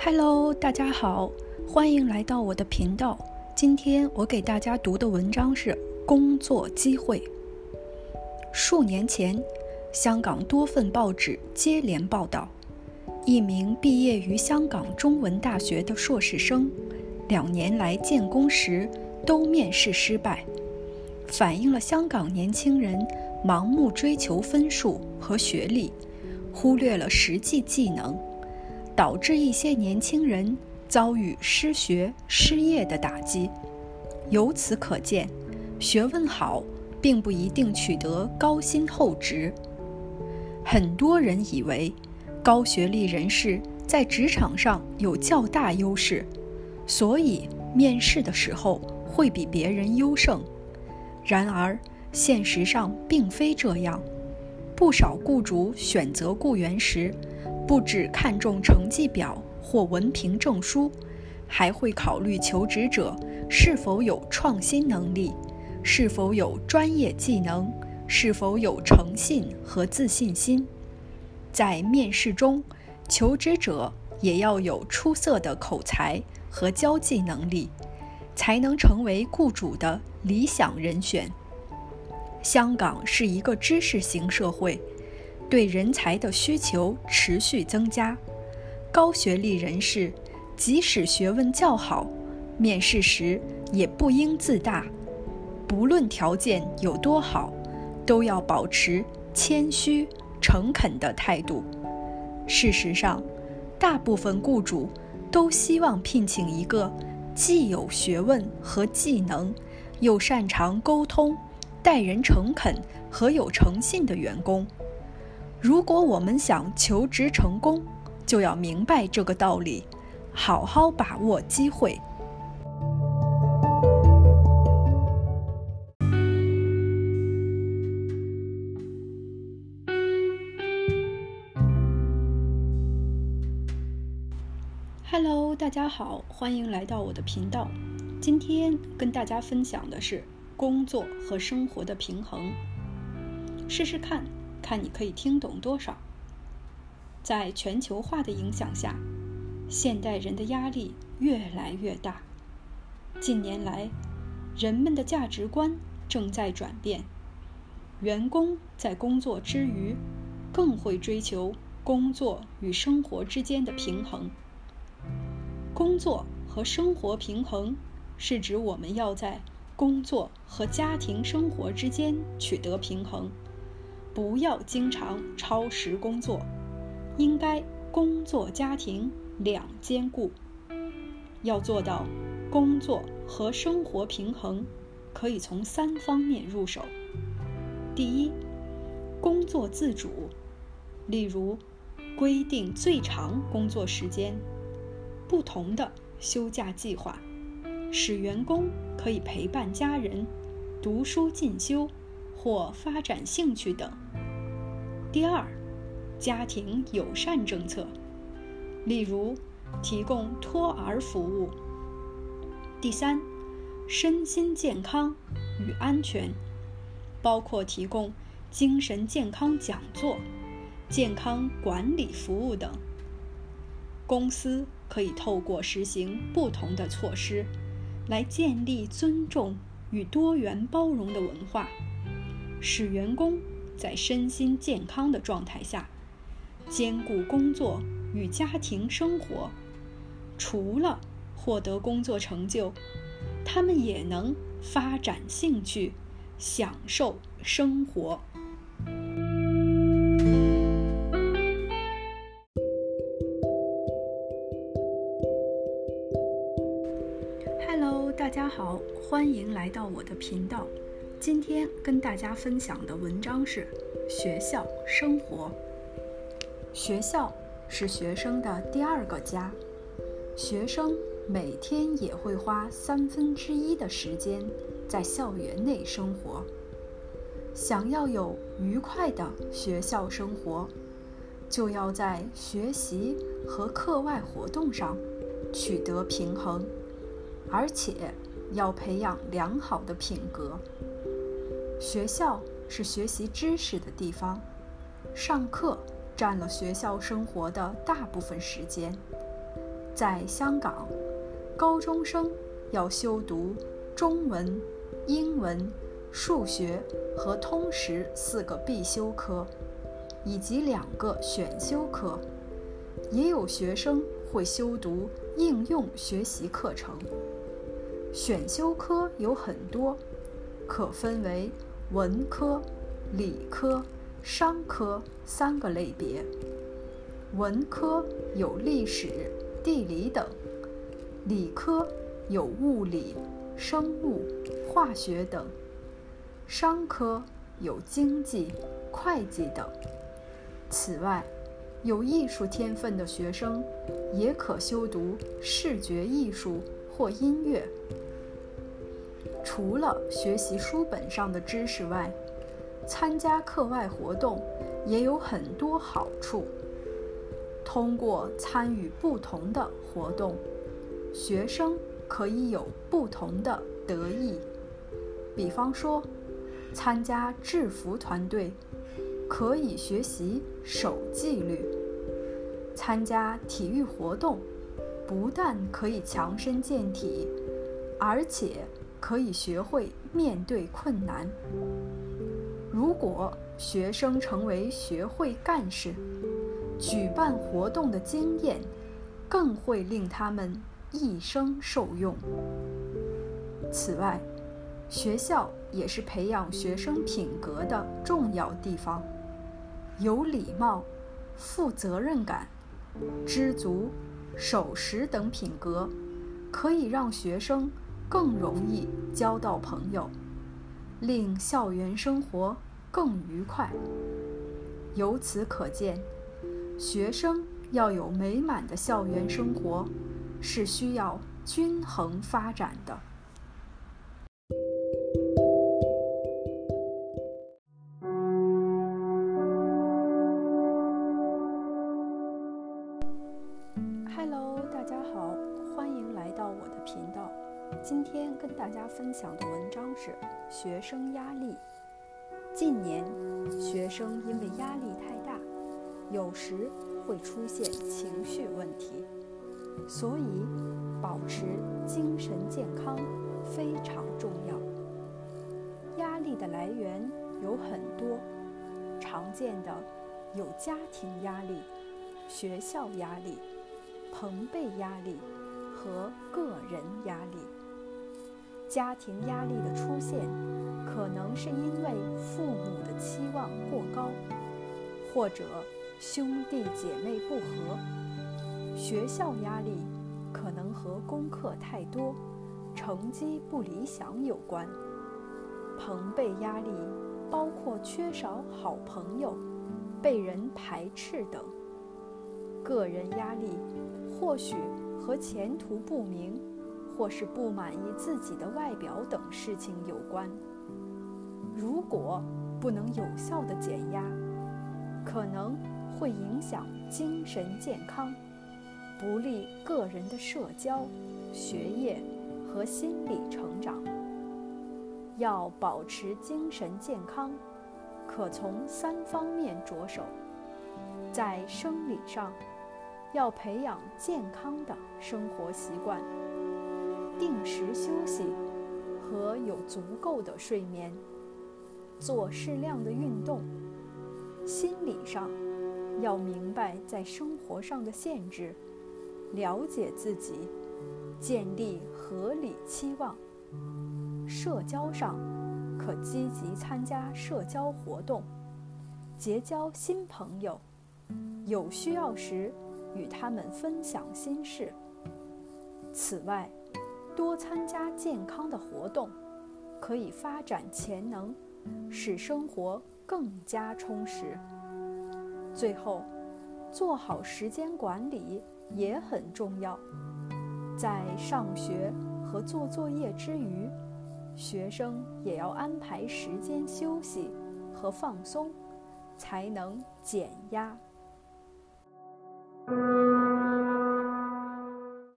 Hello，大家好，欢迎来到我的频道。今天我给大家读的文章是《工作机会》。数年前，香港多份报纸接连报道，一名毕业于香港中文大学的硕士生，两年来建工时都面试失败，反映了香港年轻人盲目追求分数和学历，忽略了实际技能。导致一些年轻人遭遇失学、失业的打击。由此可见，学问好并不一定取得高薪厚职。很多人以为高学历人士在职场上有较大优势，所以面试的时候会比别人优胜。然而，现实上并非这样。不少雇主选择雇员时，不只看重成绩表或文凭证书，还会考虑求职者是否有创新能力，是否有专业技能，是否有诚信和自信心。在面试中，求职者也要有出色的口才和交际能力，才能成为雇主的理想人选。香港是一个知识型社会。对人才的需求持续增加，高学历人士即使学问较好，面试时也不应自大，不论条件有多好，都要保持谦虚、诚恳的态度。事实上，大部分雇主都希望聘请一个既有学问和技能，又擅长沟通、待人诚恳和有诚信的员工。如果我们想求职成功，就要明白这个道理，好好把握机会。Hello，大家好，欢迎来到我的频道。今天跟大家分享的是工作和生活的平衡，试试看。看你可以听懂多少。在全球化的影响下，现代人的压力越来越大。近年来，人们的价值观正在转变，员工在工作之余，更会追求工作与生活之间的平衡。工作和生活平衡，是指我们要在工作和家庭生活之间取得平衡。不要经常超时工作，应该工作家庭两兼顾。要做到工作和生活平衡，可以从三方面入手。第一，工作自主，例如规定最长工作时间、不同的休假计划，使员工可以陪伴家人、读书进修。或发展兴趣等。第二，家庭友善政策，例如提供托儿服务。第三，身心健康与安全，包括提供精神健康讲座、健康管理服务等。公司可以透过实行不同的措施，来建立尊重与多元包容的文化。使员工在身心健康的状态下兼顾工作与家庭生活，除了获得工作成就，他们也能发展兴趣，享受生活。Hello，大家好，欢迎来到我的频道。今天跟大家分享的文章是学校生活。学校是学生的第二个家，学生每天也会花三分之一的时间在校园内生活。想要有愉快的学校生活，就要在学习和课外活动上取得平衡，而且要培养良好的品格。学校是学习知识的地方，上课占了学校生活的大部分时间。在香港，高中生要修读中文、英文、数学和通识四个必修科，以及两个选修课。也有学生会修读应用学习课程。选修科有很多，可分为文科、理科、商科三个类别。文科有历史。地理等，理科有物理、生物、化学等；商科有经济、会计等。此外，有艺术天分的学生也可修读视觉艺术或音乐。除了学习书本上的知识外，参加课外活动也有很多好处。通过参与不同的活动，学生可以有不同的得益。比方说，参加制服团队，可以学习守纪律；参加体育活动，不但可以强身健体，而且可以学会面对困难。如果学生成为学会干事，举办活动的经验，更会令他们一生受用。此外，学校也是培养学生品格的重要地方。有礼貌、负责任感、知足、守时等品格，可以让学生更容易交到朋友，令校园生活更愉快。由此可见。学生要有美满的校园生活，是需要均衡发展的。今天跟大家分享的文章是学生压力。近年，学生因为压力太大。有时会出现情绪问题，所以保持精神健康非常重要。压力的来源有很多，常见的有家庭压力、学校压力、朋辈压力和个人压力。家庭压力的出现，可能是因为父母的期望过高，或者。兄弟姐妹不和，学校压力可能和功课太多、成绩不理想有关；朋辈压力包括缺少好朋友、被人排斥等；个人压力或许和前途不明，或是不满意自己的外表等事情有关。如果不能有效的减压，可能。会影响精神健康，不利个人的社交、学业和心理成长。要保持精神健康，可从三方面着手。在生理上，要培养健康的生活习惯，定时休息和有足够的睡眠，做适量的运动。心理上。要明白在生活上的限制，了解自己，建立合理期望。社交上，可积极参加社交活动，结交新朋友，有需要时与他们分享心事。此外，多参加健康的活动，可以发展潜能，使生活更加充实。最后，做好时间管理也很重要。在上学和做作业之余，学生也要安排时间休息和放松，才能减压。